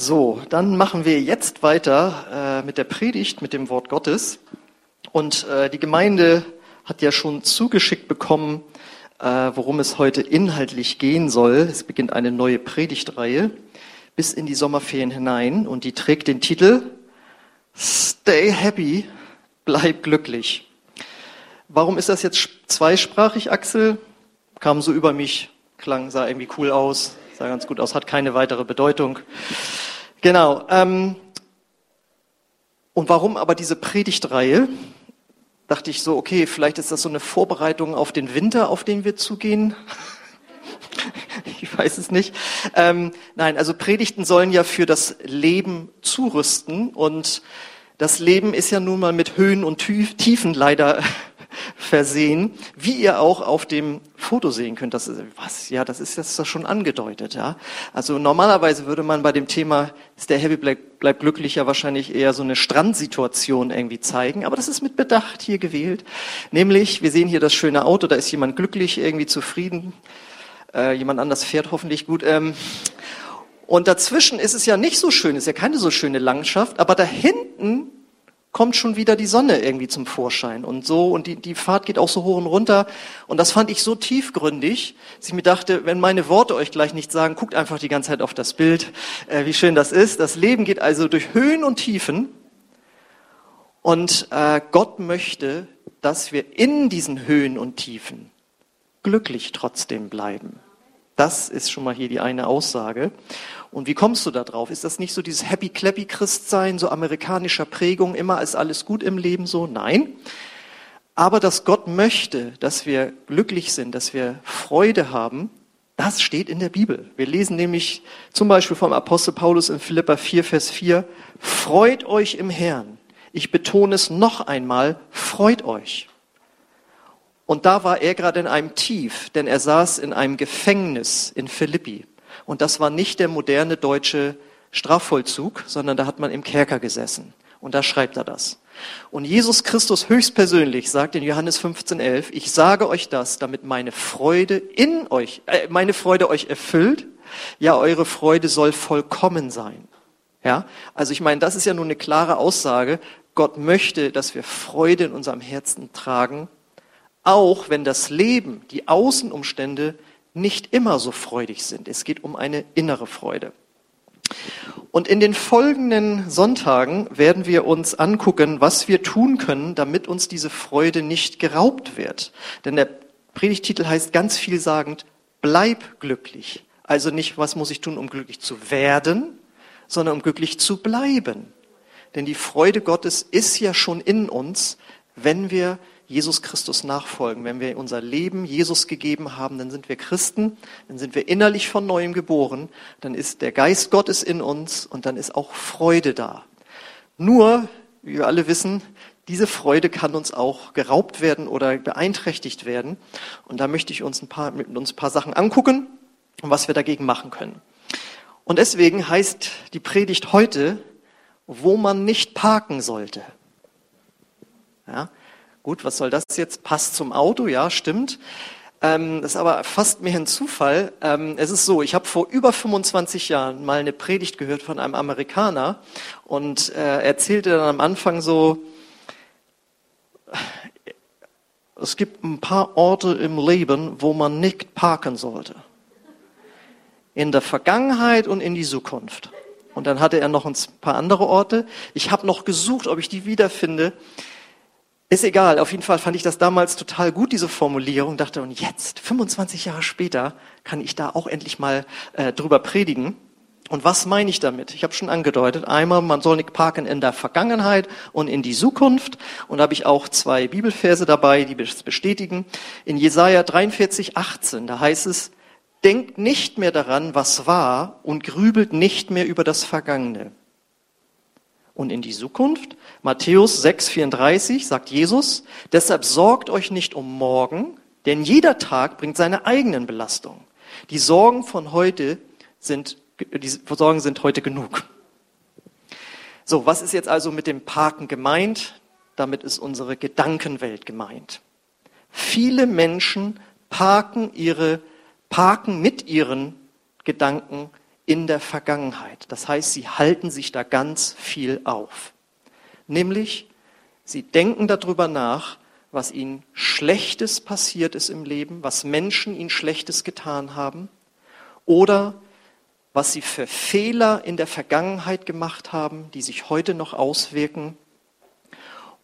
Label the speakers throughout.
Speaker 1: So, dann machen wir jetzt weiter äh, mit der Predigt, mit dem Wort Gottes. Und äh, die Gemeinde hat ja schon zugeschickt bekommen, äh, worum es heute inhaltlich gehen soll. Es beginnt eine neue Predigtreihe bis in die Sommerferien hinein und die trägt den Titel Stay Happy, bleib glücklich. Warum ist das jetzt zweisprachig, Axel? Kam so über mich, klang, sah irgendwie cool aus, sah ganz gut aus, hat keine weitere Bedeutung. Genau. Ähm, und warum aber diese Predigtreihe? Dachte ich so, okay, vielleicht ist das so eine Vorbereitung auf den Winter, auf den wir zugehen. ich weiß es nicht. Ähm, nein, also Predigten sollen ja für das Leben zurüsten und das Leben ist ja nun mal mit Höhen und Tiefen leider versehen, wie ihr auch auf dem Foto sehen könnt. Das ist, was? Ja, das ist jetzt schon angedeutet, ja. Also normalerweise würde man bei dem Thema, ist der Happy bleibt, bleibt glücklich ja wahrscheinlich eher so eine Strandsituation irgendwie zeigen, aber das ist mit Bedacht hier gewählt. Nämlich, wir sehen hier das schöne Auto, da ist jemand glücklich, irgendwie zufrieden, äh, jemand anders fährt hoffentlich gut. Ähm, und dazwischen ist es ja nicht so schön, ist ja keine so schöne Landschaft, aber da hinten kommt schon wieder die Sonne irgendwie zum Vorschein und so und die, die Fahrt geht auch so hoch und runter und das fand ich so tiefgründig, dass ich mir dachte, wenn meine Worte euch gleich nicht sagen, guckt einfach die ganze Zeit auf das Bild, äh, wie schön das ist. Das Leben geht also durch Höhen und Tiefen und äh, Gott möchte, dass wir in diesen Höhen und Tiefen glücklich trotzdem bleiben. Das ist schon mal hier die eine Aussage. Und wie kommst du da drauf? Ist das nicht so dieses Happy Clappy Christsein, so amerikanischer Prägung, immer ist alles gut im Leben so? Nein. Aber dass Gott möchte, dass wir glücklich sind, dass wir Freude haben, das steht in der Bibel. Wir lesen nämlich zum Beispiel vom Apostel Paulus in Philippa 4, Vers 4, freut euch im Herrn. Ich betone es noch einmal, freut euch. Und da war er gerade in einem Tief, denn er saß in einem Gefängnis in Philippi. Und das war nicht der moderne deutsche Strafvollzug, sondern da hat man im Kerker gesessen. Und da schreibt er das. Und Jesus Christus höchstpersönlich sagt in Johannes 15,11, ich sage euch das, damit meine Freude in euch, äh, meine Freude euch erfüllt. Ja, eure Freude soll vollkommen sein. Ja, also ich meine, das ist ja nur eine klare Aussage. Gott möchte, dass wir Freude in unserem Herzen tragen, auch wenn das Leben, die Außenumstände nicht immer so freudig sind. Es geht um eine innere Freude. Und in den folgenden Sonntagen werden wir uns angucken, was wir tun können, damit uns diese Freude nicht geraubt wird. Denn der Predigtitel heißt ganz vielsagend, bleib glücklich. Also nicht, was muss ich tun, um glücklich zu werden, sondern um glücklich zu bleiben. Denn die Freude Gottes ist ja schon in uns, wenn wir Jesus Christus nachfolgen. Wenn wir unser Leben Jesus gegeben haben, dann sind wir Christen, dann sind wir innerlich von neuem geboren, dann ist der Geist Gottes in uns und dann ist auch Freude da. Nur, wie wir alle wissen, diese Freude kann uns auch geraubt werden oder beeinträchtigt werden. Und da möchte ich uns ein paar, mit uns ein paar Sachen angucken und was wir dagegen machen können. Und deswegen heißt die Predigt heute, wo man nicht parken sollte. Ja, Gut, was soll das jetzt? Passt zum Auto, ja, stimmt. Ähm, das ist aber fast mehr ein Zufall. Ähm, es ist so, ich habe vor über 25 Jahren mal eine Predigt gehört von einem Amerikaner und äh, erzählte dann am Anfang so, es gibt ein paar Orte im Leben, wo man nicht parken sollte. In der Vergangenheit und in die Zukunft. Und dann hatte er noch ein paar andere Orte. Ich habe noch gesucht, ob ich die wiederfinde. Ist egal, auf jeden Fall fand ich das damals total gut, diese Formulierung. Dachte, und jetzt, 25 Jahre später, kann ich da auch endlich mal äh, drüber predigen. Und was meine ich damit? Ich habe schon angedeutet, einmal, man soll nicht parken in der Vergangenheit und in die Zukunft. Und da habe ich auch zwei Bibelverse dabei, die das bestätigen. In Jesaja 43, 18, da heißt es, denkt nicht mehr daran, was war und grübelt nicht mehr über das Vergangene und in die Zukunft. Matthäus 6,34 sagt Jesus, deshalb sorgt euch nicht um morgen, denn jeder Tag bringt seine eigenen Belastungen. Die Sorgen von heute sind, die Sorgen sind heute genug. So, was ist jetzt also mit dem Parken gemeint? Damit ist unsere Gedankenwelt gemeint. Viele Menschen parken ihre, parken mit ihren Gedanken in der Vergangenheit. Das heißt, sie halten sich da ganz viel auf. Nämlich, sie denken darüber nach, was ihnen Schlechtes passiert ist im Leben, was Menschen ihnen Schlechtes getan haben oder was sie für Fehler in der Vergangenheit gemacht haben, die sich heute noch auswirken.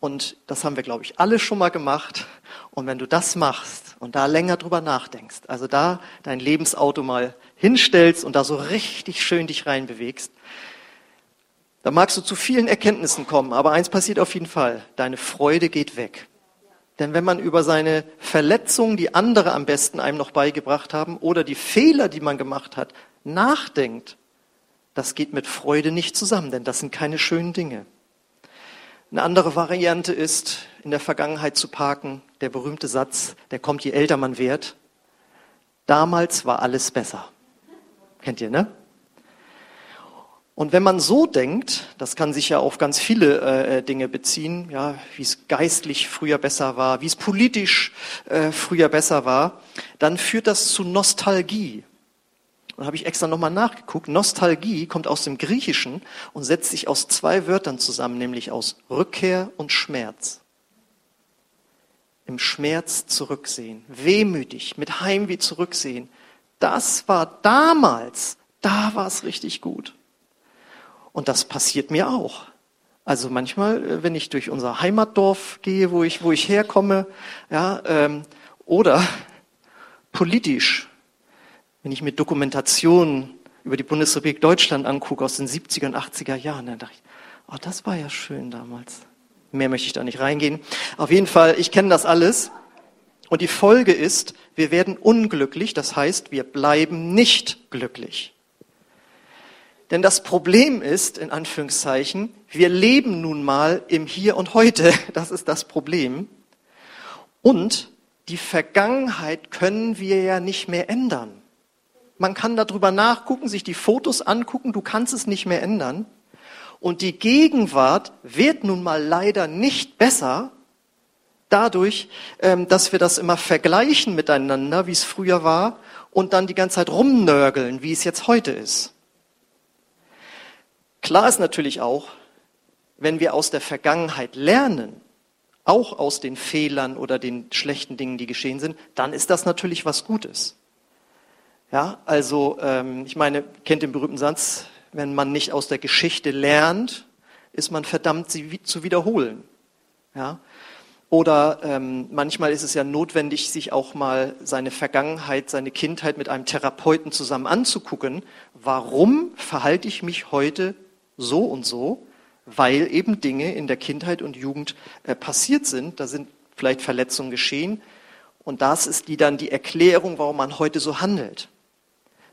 Speaker 1: Und das haben wir, glaube ich, alle schon mal gemacht. Und wenn du das machst und da länger drüber nachdenkst, also da dein Lebensauto mal hinstellst und da so richtig schön dich reinbewegst, da magst du zu vielen Erkenntnissen kommen, aber eins passiert auf jeden Fall, deine Freude geht weg. Denn wenn man über seine Verletzungen, die andere am besten einem noch beigebracht haben, oder die Fehler, die man gemacht hat, nachdenkt, das geht mit Freude nicht zusammen, denn das sind keine schönen Dinge. Eine andere Variante ist, in der Vergangenheit zu parken, der berühmte Satz, der kommt, je älter man wird. Damals war alles besser. Kennt ihr, ne? Und wenn man so denkt, das kann sich ja auf ganz viele äh, Dinge beziehen, ja, wie es geistlich früher besser war, wie es politisch äh, früher besser war, dann führt das zu Nostalgie. Und habe ich extra nochmal nachgeguckt. Nostalgie kommt aus dem Griechischen und setzt sich aus zwei Wörtern zusammen, nämlich aus Rückkehr und Schmerz. Im Schmerz zurücksehen, wehmütig, mit Heimweh zurücksehen. Das war damals, da war es richtig gut. Und das passiert mir auch. Also manchmal, äh, wenn ich durch unser Heimatdorf gehe, wo ich, wo ich herkomme, ja, ähm, oder politisch, wenn ich mir Dokumentationen über die Bundesrepublik Deutschland angucke aus den 70er und 80er Jahren, dann dachte ich, oh, das war ja schön damals. Mehr möchte ich da nicht reingehen. Auf jeden Fall, ich kenne das alles. Und die Folge ist, wir werden unglücklich, das heißt, wir bleiben nicht glücklich. Denn das Problem ist, in Anführungszeichen, wir leben nun mal im Hier und Heute. Das ist das Problem. Und die Vergangenheit können wir ja nicht mehr ändern. Man kann darüber nachgucken, sich die Fotos angucken, du kannst es nicht mehr ändern. Und die Gegenwart wird nun mal leider nicht besser dadurch, ähm, dass wir das immer vergleichen miteinander, wie es früher war, und dann die ganze Zeit rumnörgeln, wie es jetzt heute ist. Klar ist natürlich auch, wenn wir aus der Vergangenheit lernen, auch aus den Fehlern oder den schlechten Dingen, die geschehen sind, dann ist das natürlich was Gutes. Ja, also ähm, ich meine, kennt den berühmten Satz, wenn man nicht aus der Geschichte lernt, ist man verdammt, sie zu wiederholen. Ja, oder ähm, manchmal ist es ja notwendig, sich auch mal seine Vergangenheit, seine Kindheit mit einem Therapeuten zusammen anzugucken. Warum verhalte ich mich heute so und so, weil eben Dinge in der Kindheit und Jugend äh, passiert sind. Da sind vielleicht Verletzungen geschehen. Und das ist die dann die Erklärung, warum man heute so handelt.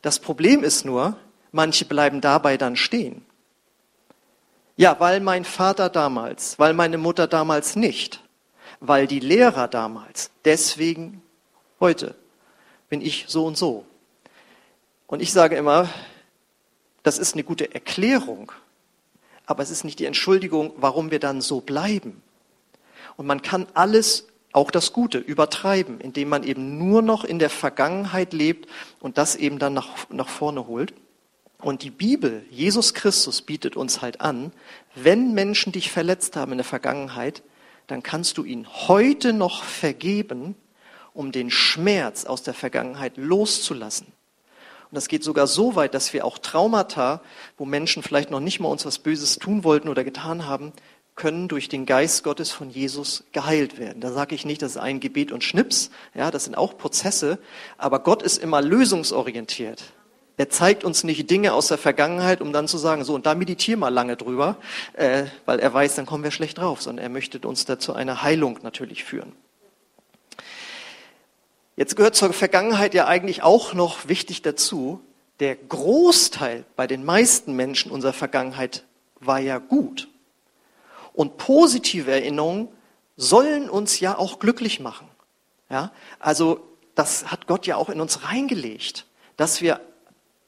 Speaker 1: Das Problem ist nur, manche bleiben dabei dann stehen. Ja, weil mein Vater damals, weil meine Mutter damals nicht, weil die Lehrer damals, deswegen heute bin ich so und so. Und ich sage immer, das ist eine gute Erklärung, aber es ist nicht die Entschuldigung, warum wir dann so bleiben. Und man kann alles, auch das Gute, übertreiben, indem man eben nur noch in der Vergangenheit lebt und das eben dann nach, nach vorne holt. Und die Bibel, Jesus Christus bietet uns halt an, wenn Menschen dich verletzt haben in der Vergangenheit, dann kannst du ihnen heute noch vergeben, um den Schmerz aus der Vergangenheit loszulassen. Und das geht sogar so weit, dass wir auch Traumata, wo Menschen vielleicht noch nicht mal uns was Böses tun wollten oder getan haben, können durch den Geist Gottes von Jesus geheilt werden. Da sage ich nicht, das ist ein Gebet und Schnips, ja, das sind auch Prozesse, aber Gott ist immer lösungsorientiert. Er zeigt uns nicht Dinge aus der Vergangenheit, um dann zu sagen, so und da meditier mal lange drüber, äh, weil er weiß, dann kommen wir schlecht drauf, sondern er möchte uns dazu eine Heilung natürlich führen. Jetzt gehört zur Vergangenheit ja eigentlich auch noch wichtig dazu, der Großteil bei den meisten Menschen unserer Vergangenheit war ja gut. Und positive Erinnerungen sollen uns ja auch glücklich machen. Ja? Also das hat Gott ja auch in uns reingelegt, dass wir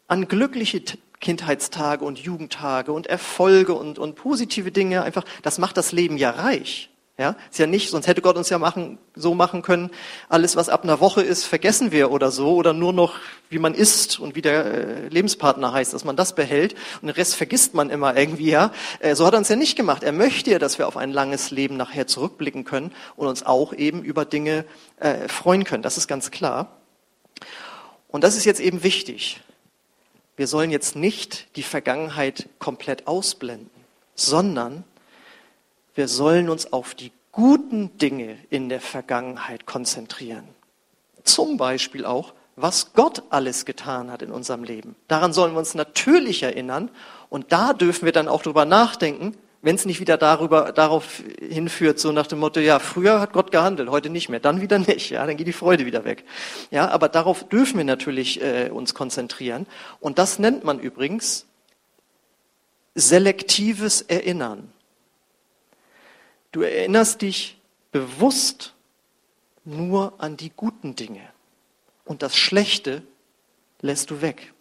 Speaker 1: an glückliche Kindheitstage und Jugendtage und Erfolge und, und positive Dinge einfach, das macht das Leben ja reich. Ja, ist ja nicht, sonst hätte Gott uns ja machen, so machen können, alles was ab einer Woche ist, vergessen wir oder so, oder nur noch, wie man isst und wie der äh, Lebenspartner heißt, dass man das behält und den Rest vergisst man immer irgendwie, ja. Äh, so hat er uns ja nicht gemacht. Er möchte ja, dass wir auf ein langes Leben nachher zurückblicken können und uns auch eben über Dinge äh, freuen können. Das ist ganz klar. Und das ist jetzt eben wichtig. Wir sollen jetzt nicht die Vergangenheit komplett ausblenden, sondern wir sollen uns auf die guten Dinge in der Vergangenheit konzentrieren. Zum Beispiel auch, was Gott alles getan hat in unserem Leben. Daran sollen wir uns natürlich erinnern und da dürfen wir dann auch drüber nachdenken, wenn es nicht wieder darüber, darauf hinführt, so nach dem Motto, ja, früher hat Gott gehandelt, heute nicht mehr, dann wieder nicht, ja, dann geht die Freude wieder weg. Ja, aber darauf dürfen wir natürlich äh, uns konzentrieren. Und das nennt man übrigens selektives Erinnern. Du erinnerst dich bewusst nur an die guten Dinge und das Schlechte lässt du weg.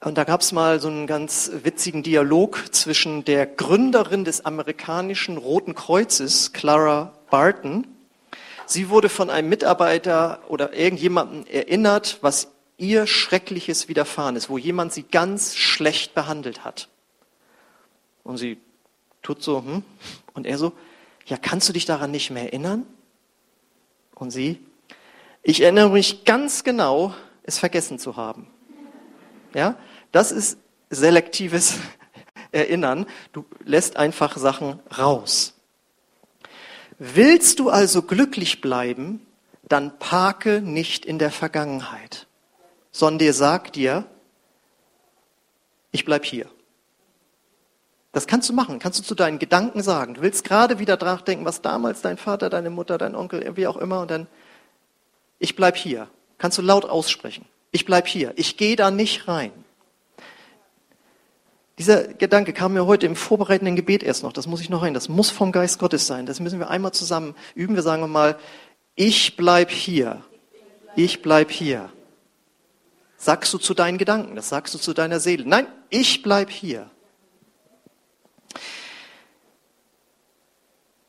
Speaker 1: Und da gab es mal so einen ganz witzigen Dialog zwischen der Gründerin des amerikanischen Roten Kreuzes, Clara Barton. Sie wurde von einem Mitarbeiter oder irgendjemandem erinnert, was ihr Schreckliches widerfahren ist, wo jemand sie ganz schlecht behandelt hat. Und sie tut so, hm? Und er so, ja, kannst du dich daran nicht mehr erinnern? Und sie, ich erinnere mich ganz genau, es vergessen zu haben. Ja, das ist selektives Erinnern. Du lässt einfach Sachen raus. Willst du also glücklich bleiben, dann parke nicht in der Vergangenheit, sondern dir sag dir, ich bleib hier. Das kannst du machen, kannst du zu deinen Gedanken sagen. Du willst gerade wieder nachdenken, was damals dein Vater, deine Mutter, dein Onkel, wie auch immer, und dann, ich bleib hier. Kannst du laut aussprechen. Ich bleib hier. Ich gehe da nicht rein. Dieser Gedanke kam mir heute im vorbereitenden Gebet erst noch. Das muss ich noch rein. Das muss vom Geist Gottes sein. Das müssen wir einmal zusammen üben. Wir sagen mal, ich bleib hier. Ich bleib hier. Sagst du zu deinen Gedanken. Das sagst du zu deiner Seele. Nein, ich bleib hier.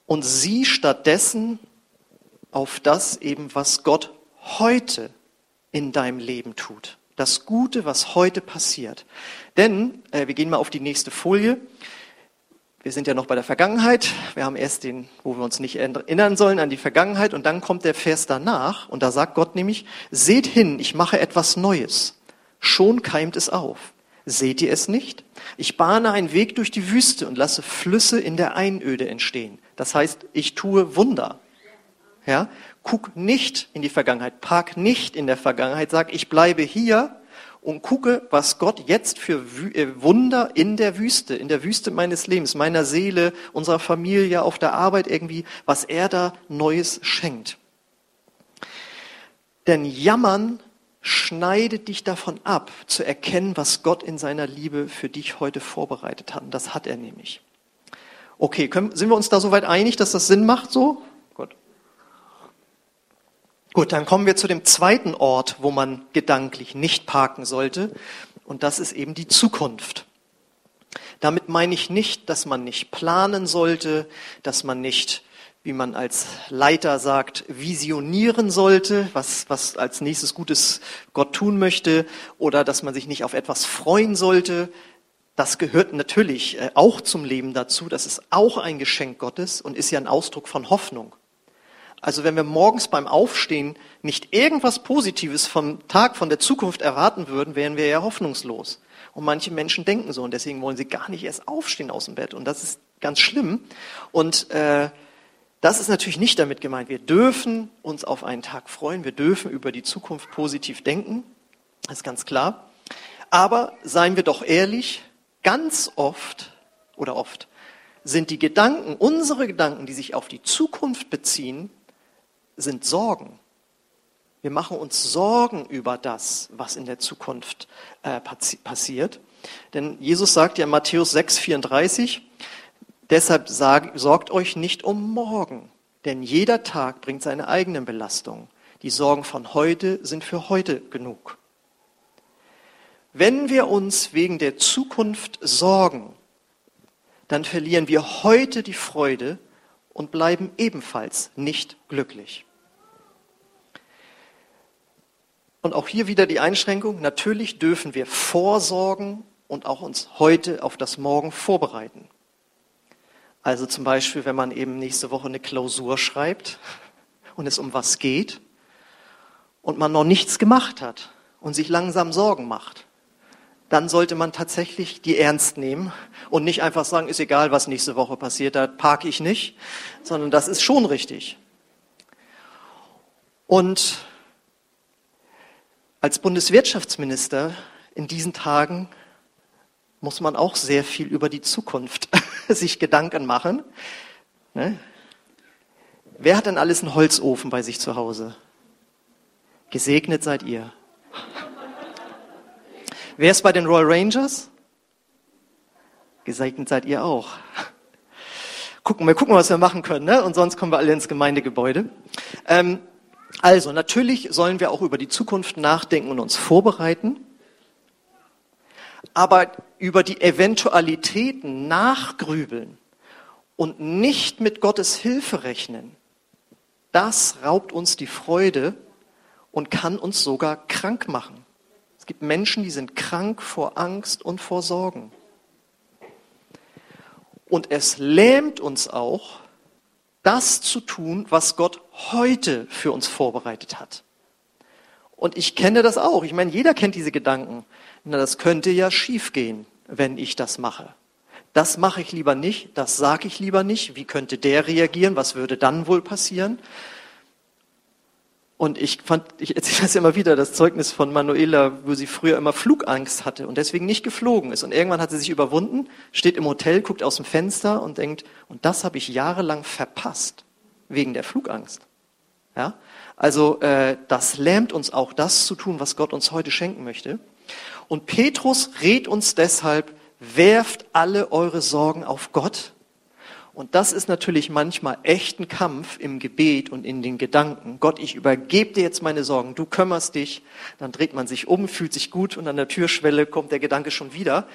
Speaker 1: und sieh stattdessen auf das eben, was Gott heute in deinem Leben tut. Das Gute, was heute passiert. Denn, äh, wir gehen mal auf die nächste Folie. Wir sind ja noch bei der Vergangenheit. Wir haben erst den, wo wir uns nicht erinnern sollen an die Vergangenheit. Und dann kommt der Vers danach. Und da sagt Gott nämlich, seht hin, ich mache etwas Neues. Schon keimt es auf. Seht ihr es nicht? Ich bahne einen Weg durch die Wüste und lasse Flüsse in der Einöde entstehen. Das heißt, ich tue Wunder. Ja? Guck nicht in die Vergangenheit, park nicht in der Vergangenheit, sag, ich bleibe hier und gucke, was Gott jetzt für äh, Wunder in der Wüste, in der Wüste meines Lebens, meiner Seele, unserer Familie, auf der Arbeit irgendwie, was er da Neues schenkt. Denn Jammern schneidet dich davon ab, zu erkennen, was Gott in seiner Liebe für dich heute vorbereitet hat. Und das hat er nämlich. Okay, können, sind wir uns da soweit einig, dass das Sinn macht so? Gut. Dann kommen wir zu dem zweiten Ort, wo man gedanklich nicht parken sollte. Und das ist eben die Zukunft. Damit meine ich nicht, dass man nicht planen sollte, dass man nicht, wie man als Leiter sagt, visionieren sollte, was, was als nächstes Gutes Gott tun möchte, oder dass man sich nicht auf etwas freuen sollte, das gehört natürlich äh, auch zum Leben dazu. Das ist auch ein Geschenk Gottes und ist ja ein Ausdruck von Hoffnung. Also wenn wir morgens beim Aufstehen nicht irgendwas Positives vom Tag, von der Zukunft erwarten würden, wären wir ja hoffnungslos. Und manche Menschen denken so und deswegen wollen sie gar nicht erst aufstehen aus dem Bett. Und das ist ganz schlimm. Und äh, das ist natürlich nicht damit gemeint. Wir dürfen uns auf einen Tag freuen. Wir dürfen über die Zukunft positiv denken. Das ist ganz klar. Aber seien wir doch ehrlich, Ganz oft oder oft sind die Gedanken, unsere Gedanken, die sich auf die Zukunft beziehen, sind Sorgen. Wir machen uns Sorgen über das, was in der Zukunft äh, passiert. Denn Jesus sagt ja in Matthäus 6, 34, deshalb sag, sorgt euch nicht um morgen, denn jeder Tag bringt seine eigenen Belastungen. Die Sorgen von heute sind für heute genug. Wenn wir uns wegen der Zukunft sorgen, dann verlieren wir heute die Freude und bleiben ebenfalls nicht glücklich. Und auch hier wieder die Einschränkung. Natürlich dürfen wir vorsorgen und auch uns heute auf das Morgen vorbereiten. Also zum Beispiel, wenn man eben nächste Woche eine Klausur schreibt und es um was geht und man noch nichts gemacht hat und sich langsam Sorgen macht, dann sollte man tatsächlich die ernst nehmen und nicht einfach sagen, ist egal, was nächste Woche passiert, da parke ich nicht, sondern das ist schon richtig. Und als Bundeswirtschaftsminister in diesen Tagen muss man auch sehr viel über die Zukunft sich Gedanken machen. Ne? Wer hat denn alles einen Holzofen bei sich zu Hause? Gesegnet seid ihr. Wer ist bei den Royal Rangers? Gesegnet seid ihr auch. Gucken wir, gucken, was wir machen können, ne? Und sonst kommen wir alle ins Gemeindegebäude. Ähm, also, natürlich sollen wir auch über die Zukunft nachdenken und uns vorbereiten. Aber über die Eventualitäten nachgrübeln und nicht mit Gottes Hilfe rechnen, das raubt uns die Freude und kann uns sogar krank machen gibt Menschen, die sind krank vor Angst und vor Sorgen. Und es lähmt uns auch, das zu tun, was Gott heute für uns vorbereitet hat. Und ich kenne das auch. Ich meine, jeder kennt diese Gedanken. Na, das könnte ja schiefgehen, wenn ich das mache. Das mache ich lieber nicht, das sage ich lieber nicht. Wie könnte der reagieren? Was würde dann wohl passieren? Und ich fand, ich erzähle das immer wieder, das Zeugnis von Manuela, wo sie früher immer Flugangst hatte und deswegen nicht geflogen ist. Und irgendwann hat sie sich überwunden, steht im Hotel, guckt aus dem Fenster und denkt, und das habe ich jahrelang verpasst, wegen der Flugangst. Ja? Also äh, das lähmt uns auch, das zu tun, was Gott uns heute schenken möchte. Und Petrus rät uns deshalb, werft alle eure Sorgen auf Gott, und das ist natürlich manchmal echt ein Kampf im Gebet und in den Gedanken. Gott, ich übergebe dir jetzt meine Sorgen, du kümmerst dich. Dann dreht man sich um, fühlt sich gut und an der Türschwelle kommt der Gedanke schon wieder.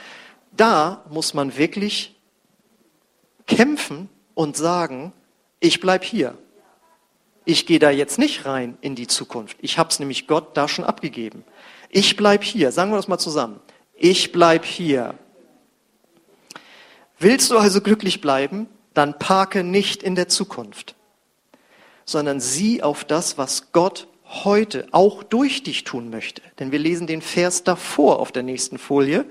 Speaker 1: Da muss man wirklich kämpfen und sagen, ich bleib hier. Ich gehe da jetzt nicht rein in die Zukunft. Ich habe es nämlich Gott da schon abgegeben. Ich bleib hier. Sagen wir das mal zusammen. Ich bleib hier. Willst du also glücklich bleiben? Dann parke nicht in der Zukunft, sondern sieh auf das, was Gott heute auch durch dich tun möchte. Denn wir lesen den Vers davor auf der nächsten Folie.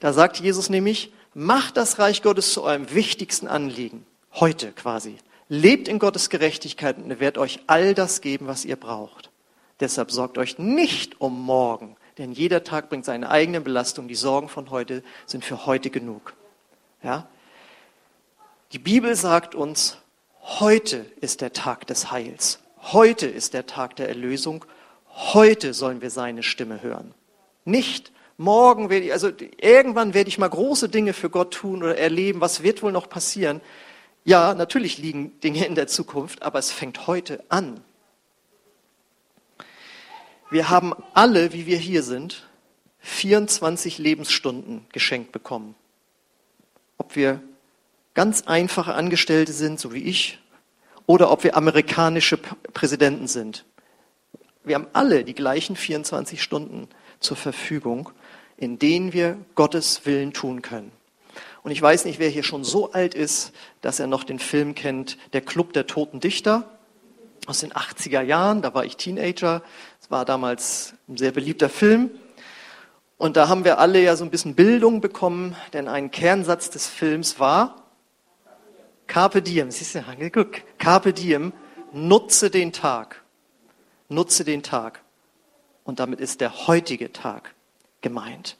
Speaker 1: Da sagt Jesus nämlich, macht das Reich Gottes zu eurem wichtigsten Anliegen. Heute quasi. Lebt in Gottes Gerechtigkeit und er wird euch all das geben, was ihr braucht. Deshalb sorgt euch nicht um morgen, denn jeder Tag bringt seine eigene Belastung. Die Sorgen von heute sind für heute genug. Ja? Die Bibel sagt uns, heute ist der Tag des Heils. Heute ist der Tag der Erlösung. Heute sollen wir seine Stimme hören. Nicht morgen werde ich, also irgendwann werde ich mal große Dinge für Gott tun oder erleben. Was wird wohl noch passieren? Ja, natürlich liegen Dinge in der Zukunft, aber es fängt heute an. Wir haben alle, wie wir hier sind, 24 Lebensstunden geschenkt bekommen. Ob wir ganz einfache Angestellte sind, so wie ich, oder ob wir amerikanische Präsidenten sind. Wir haben alle die gleichen 24 Stunden zur Verfügung, in denen wir Gottes Willen tun können. Und ich weiß nicht, wer hier schon so alt ist, dass er noch den Film kennt, Der Club der Toten Dichter aus den 80er Jahren. Da war ich Teenager. Es war damals ein sehr beliebter Film. Und da haben wir alle ja so ein bisschen Bildung bekommen, denn ein Kernsatz des Films war, Carpe diem, siehst du, guck, Carpe diem, nutze den Tag. Nutze den Tag. Und damit ist der heutige Tag gemeint.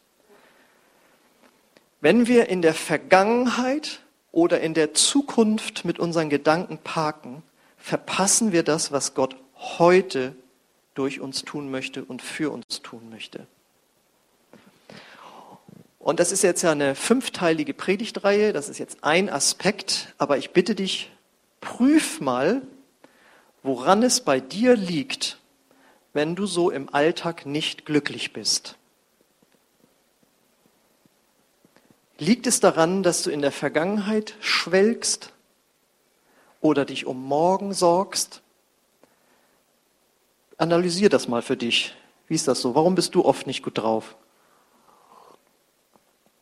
Speaker 1: Wenn wir in der Vergangenheit oder in der Zukunft mit unseren Gedanken parken, verpassen wir das, was Gott heute durch uns tun möchte und für uns tun möchte. Und das ist jetzt ja eine fünfteilige Predigtreihe, das ist jetzt ein Aspekt, aber ich bitte dich, prüf mal, woran es bei dir liegt, wenn du so im Alltag nicht glücklich bist. Liegt es daran, dass du in der Vergangenheit schwelgst oder dich um morgen sorgst? Analysier das mal für dich. Wie ist das so? Warum bist du oft nicht gut drauf?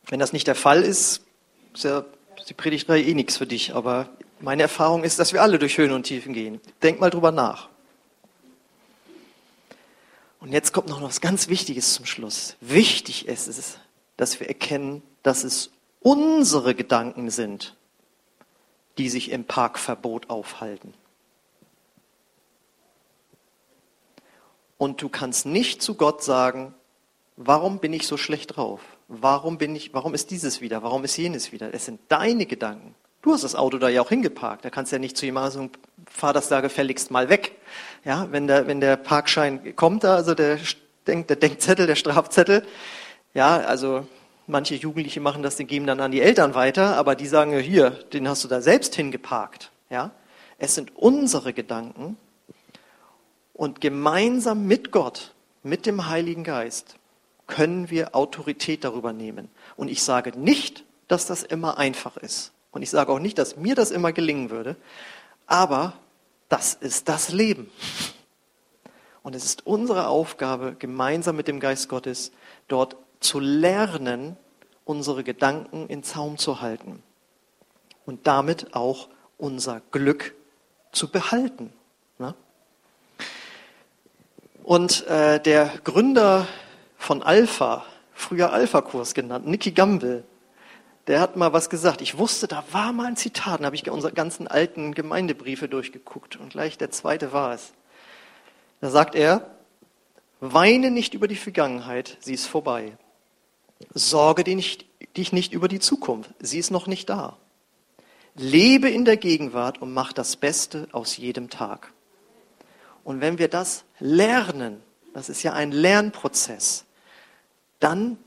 Speaker 1: Wenn das nicht der Fall ist, ist ja die Predigtreihe eh nichts für dich. Aber meine Erfahrung ist, dass wir alle durch Höhen und Tiefen gehen. Denk mal drüber nach. Und jetzt kommt noch was ganz Wichtiges zum Schluss. Wichtig ist es, dass wir erkennen, dass es unsere Gedanken sind, die sich im Parkverbot aufhalten. Und du kannst nicht zu Gott sagen, warum bin ich so schlecht drauf? Warum bin ich, warum ist dieses wieder? Warum ist jenes wieder? Es sind deine Gedanken. Du hast das Auto da ja auch hingeparkt. Da kannst du ja nicht zu jemandem sagen, fahr das da gefälligst mal weg. Ja, wenn der, wenn der Parkschein kommt da, also der, Denk, der Denkzettel, der Strafzettel, ja, also manche Jugendliche machen das, die geben dann an die Eltern weiter, aber die sagen, hier, den hast du da selbst hingeparkt. Ja, es sind unsere Gedanken und gemeinsam mit Gott, mit dem Heiligen Geist, können wir Autorität darüber nehmen. Und ich sage nicht, dass das immer einfach ist. Und ich sage auch nicht, dass mir das immer gelingen würde. Aber das ist das Leben. Und es ist unsere Aufgabe, gemeinsam mit dem Geist Gottes dort zu lernen, unsere Gedanken in Zaum zu halten. Und damit auch unser Glück zu behalten. Und äh, der Gründer von Alpha, früher Alpha-Kurs genannt, Nicky Gamble, der hat mal was gesagt. Ich wusste, da war mal ein Zitat, da habe ich unsere ganzen alten Gemeindebriefe durchgeguckt und gleich der zweite war es. Da sagt er, weine nicht über die Vergangenheit, sie ist vorbei. Sorge dich nicht über die Zukunft, sie ist noch nicht da. Lebe in der Gegenwart und mach das Beste aus jedem Tag. Und wenn wir das lernen, das ist ja ein Lernprozess, dann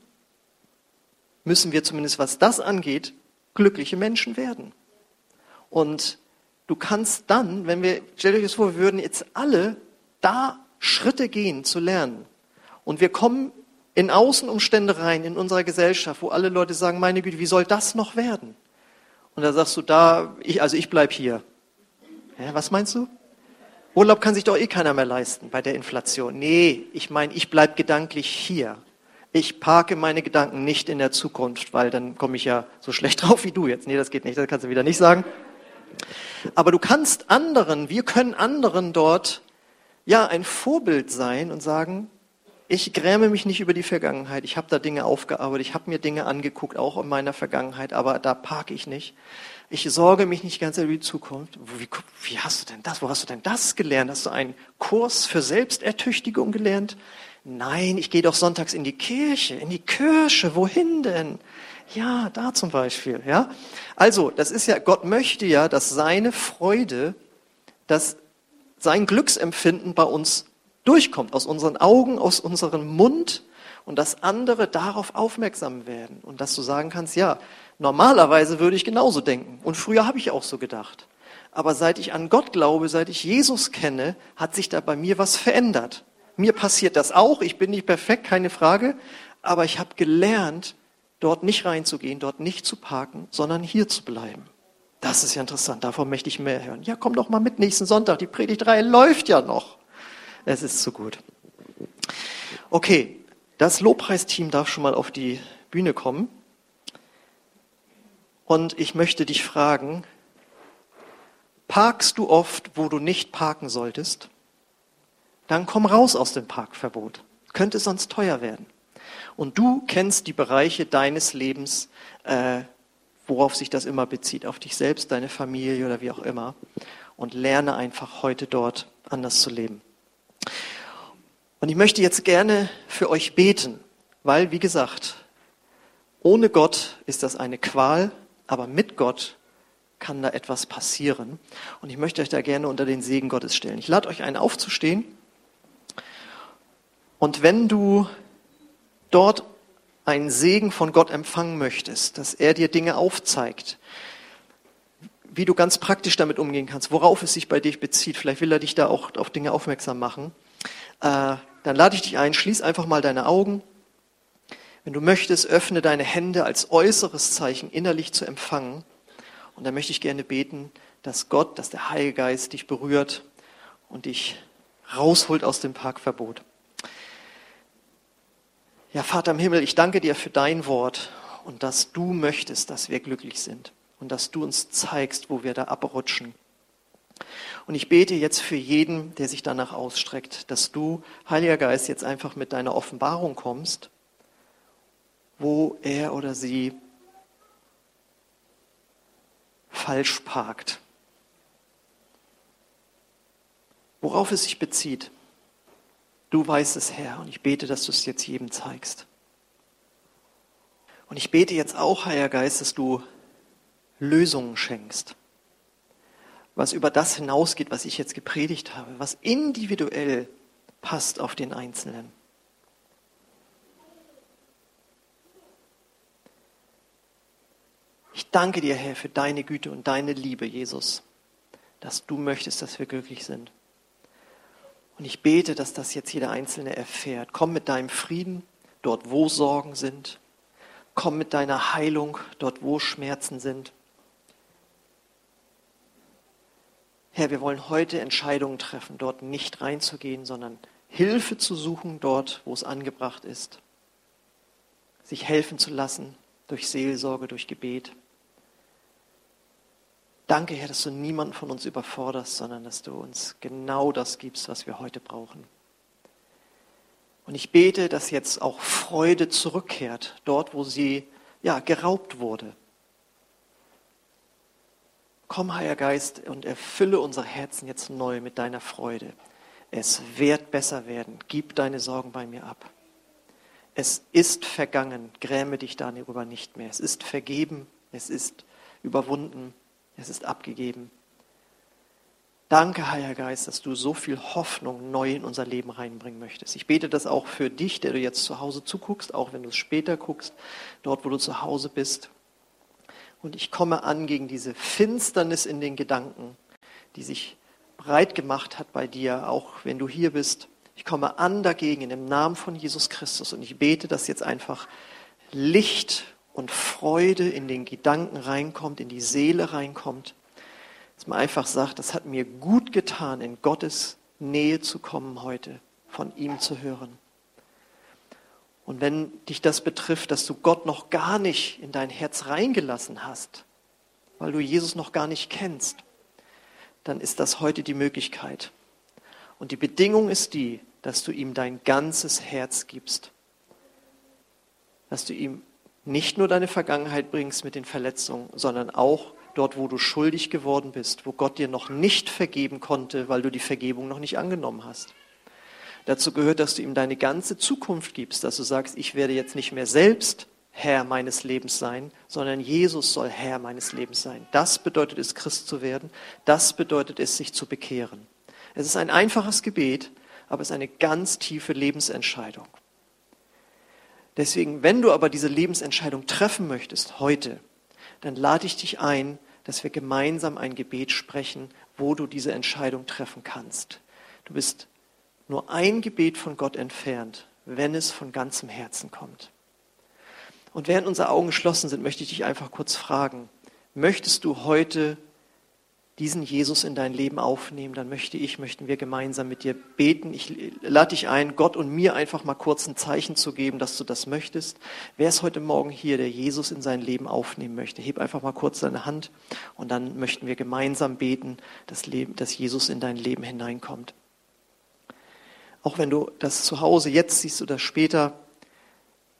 Speaker 1: müssen wir zumindest, was das angeht, glückliche Menschen werden. Und du kannst dann, wenn wir, stellt euch das vor, wir würden jetzt alle da Schritte gehen zu lernen. Und wir kommen in Außenumstände rein in unserer Gesellschaft, wo alle Leute sagen, meine Güte, wie soll das noch werden? Und da sagst du, da, ich, also ich bleib hier. Ja, was meinst du? Urlaub kann sich doch eh keiner mehr leisten bei der Inflation. Nee, ich meine, ich bleib gedanklich hier ich parke meine Gedanken nicht in der Zukunft, weil dann komme ich ja so schlecht drauf wie du jetzt. Nee, das geht nicht, das kannst du wieder nicht sagen. Aber du kannst anderen, wir können anderen dort ja ein Vorbild sein und sagen, ich gräme mich nicht über die Vergangenheit. Ich habe da Dinge aufgearbeitet, ich habe mir Dinge angeguckt, auch in meiner Vergangenheit, aber da parke ich nicht. Ich sorge mich nicht ganz über die Zukunft. Wie, wie hast du denn das? Wo hast du denn das gelernt? Hast du einen Kurs für Selbstertüchtigung gelernt? Nein, ich gehe doch sonntags in die Kirche, in die Kirche. Wohin denn? Ja, da zum Beispiel. Ja, also das ist ja Gott möchte ja, dass seine Freude, dass sein Glücksempfinden bei uns durchkommt aus unseren Augen, aus unserem Mund und dass andere darauf aufmerksam werden und dass du sagen kannst, ja, normalerweise würde ich genauso denken und früher habe ich auch so gedacht. Aber seit ich an Gott glaube, seit ich Jesus kenne, hat sich da bei mir was verändert. Mir passiert das auch. Ich bin nicht perfekt, keine Frage. Aber ich habe gelernt, dort nicht reinzugehen, dort nicht zu parken, sondern hier zu bleiben. Das ist ja interessant. Davon möchte ich mehr hören. Ja, komm doch mal mit nächsten Sonntag. Die Predigtreihe läuft ja noch. Es ist zu gut. Okay, das Lobpreisteam darf schon mal auf die Bühne kommen. Und ich möchte dich fragen, parkst du oft, wo du nicht parken solltest? Dann komm raus aus dem Parkverbot. Könnte sonst teuer werden. Und du kennst die Bereiche deines Lebens, äh, worauf sich das immer bezieht, auf dich selbst, deine Familie oder wie auch immer. Und lerne einfach heute dort anders zu leben. Und ich möchte jetzt gerne für euch beten, weil, wie gesagt, ohne Gott ist das eine Qual, aber mit Gott kann da etwas passieren. Und ich möchte euch da gerne unter den Segen Gottes stellen. Ich lade euch ein, aufzustehen. Und wenn du dort einen Segen von Gott empfangen möchtest, dass er dir Dinge aufzeigt, wie du ganz praktisch damit umgehen kannst, worauf es sich bei dir bezieht, vielleicht will er dich da auch auf Dinge aufmerksam machen, äh, dann lade ich dich ein, schließ einfach mal deine Augen. Wenn du möchtest, öffne deine Hände als äußeres Zeichen innerlich zu empfangen. Und da möchte ich gerne beten, dass Gott, dass der Heilige Geist dich berührt und dich rausholt aus dem Parkverbot. Ja, Vater im Himmel, ich danke dir für dein Wort und dass du möchtest, dass wir glücklich sind und dass du uns zeigst, wo wir da abrutschen. Und ich bete jetzt für jeden, der sich danach ausstreckt, dass du, Heiliger Geist, jetzt einfach mit deiner Offenbarung kommst, wo er oder sie falsch parkt. Worauf es sich bezieht. Du weißt es, Herr, und ich bete, dass du es jetzt jedem zeigst. Und ich bete jetzt auch, Heiliger Geist, dass du Lösungen schenkst, was über das hinausgeht, was ich jetzt gepredigt habe, was individuell passt auf den Einzelnen. Ich danke dir, Herr, für deine Güte und deine Liebe, Jesus, dass du möchtest, dass wir glücklich sind. Und ich bete, dass das jetzt jeder Einzelne erfährt. Komm mit deinem Frieden dort, wo Sorgen sind. Komm mit deiner Heilung dort, wo Schmerzen sind. Herr, wir wollen heute Entscheidungen treffen, dort nicht reinzugehen, sondern Hilfe zu suchen dort, wo es angebracht ist. Sich helfen zu lassen durch Seelsorge, durch Gebet. Danke, Herr, dass du niemanden von uns überforderst, sondern dass du uns genau das gibst, was wir heute brauchen. Und ich bete, dass jetzt auch Freude zurückkehrt, dort, wo sie ja, geraubt wurde. Komm, Heiliger Geist, und erfülle unsere Herzen jetzt neu mit deiner Freude. Es wird besser werden. Gib deine Sorgen bei mir ab. Es ist vergangen. Gräme dich darüber nicht mehr. Es ist vergeben. Es ist überwunden. Es ist abgegeben. Danke, Heiliger Geist, dass du so viel Hoffnung neu in unser Leben reinbringen möchtest. Ich bete das auch für dich, der du jetzt zu Hause zuguckst, auch wenn du es später guckst, dort, wo du zu Hause bist. Und ich komme an gegen diese Finsternis in den Gedanken, die sich breit gemacht hat bei dir, auch wenn du hier bist. Ich komme an dagegen in dem Namen von Jesus Christus und ich bete, dass jetzt einfach Licht und Freude in den Gedanken reinkommt, in die Seele reinkommt. Dass man einfach sagt, das hat mir gut getan, in Gottes Nähe zu kommen heute, von ihm zu hören. Und wenn dich das betrifft, dass du Gott noch gar nicht in dein Herz reingelassen hast, weil du Jesus noch gar nicht kennst, dann ist das heute die Möglichkeit. Und die Bedingung ist die, dass du ihm dein ganzes Herz gibst. Dass du ihm nicht nur deine Vergangenheit bringst mit den Verletzungen, sondern auch dort, wo du schuldig geworden bist, wo Gott dir noch nicht vergeben konnte, weil du die Vergebung noch nicht angenommen hast. Dazu gehört, dass du ihm deine ganze Zukunft gibst, dass du sagst, ich werde jetzt nicht mehr selbst Herr meines Lebens sein, sondern Jesus soll Herr meines Lebens sein. Das bedeutet es, Christ zu werden. Das bedeutet es, sich zu bekehren. Es ist ein einfaches Gebet, aber es ist eine ganz tiefe Lebensentscheidung. Deswegen, wenn du aber diese Lebensentscheidung treffen möchtest heute, dann lade ich dich ein, dass wir gemeinsam ein Gebet sprechen, wo du diese Entscheidung treffen kannst. Du bist nur ein Gebet von Gott entfernt, wenn es von ganzem Herzen kommt. Und während unsere Augen geschlossen sind, möchte ich dich einfach kurz fragen, möchtest du heute diesen Jesus in dein Leben aufnehmen, dann möchte ich, möchten wir gemeinsam mit dir beten. Ich lade dich ein, Gott und mir einfach mal kurz ein Zeichen zu geben, dass du das möchtest. Wer ist heute Morgen hier, der Jesus in sein Leben aufnehmen möchte? Heb einfach mal kurz deine Hand und dann möchten wir gemeinsam beten, dass, Leben, dass Jesus in dein Leben hineinkommt. Auch wenn du das zu Hause jetzt siehst oder später,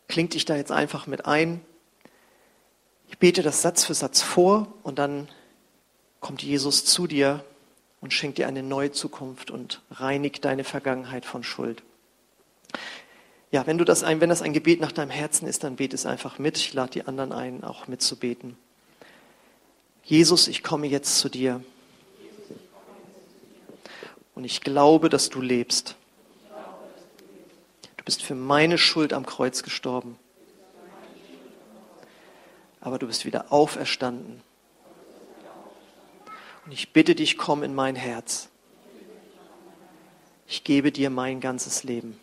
Speaker 1: klingt dich da jetzt einfach mit ein. Ich bete das Satz für Satz vor und dann kommt Jesus zu dir und schenkt dir eine neue Zukunft und reinigt deine Vergangenheit von Schuld. Ja, wenn, du das ein, wenn das ein Gebet nach deinem Herzen ist, dann bete es einfach mit. Ich lade die anderen ein, auch mitzubeten. Jesus, ich komme jetzt zu dir. Und ich glaube, dass du lebst. Du bist für meine Schuld am Kreuz gestorben. Aber du bist wieder auferstanden und ich bitte dich, komm in mein Herz. Ich gebe dir mein ganzes Leben.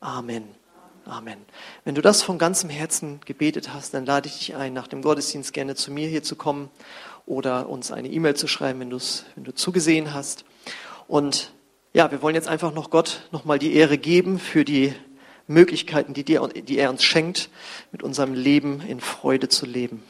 Speaker 1: Amen. Amen. Wenn du das von ganzem Herzen gebetet hast, dann lade ich dich ein, nach dem Gottesdienst gerne zu mir hier zu kommen oder uns eine E-Mail zu schreiben, wenn, wenn du zugesehen hast. Und ja, wir wollen jetzt einfach noch Gott nochmal die Ehre geben für die Möglichkeiten, die, dir, die er uns schenkt, mit unserem Leben in Freude zu leben.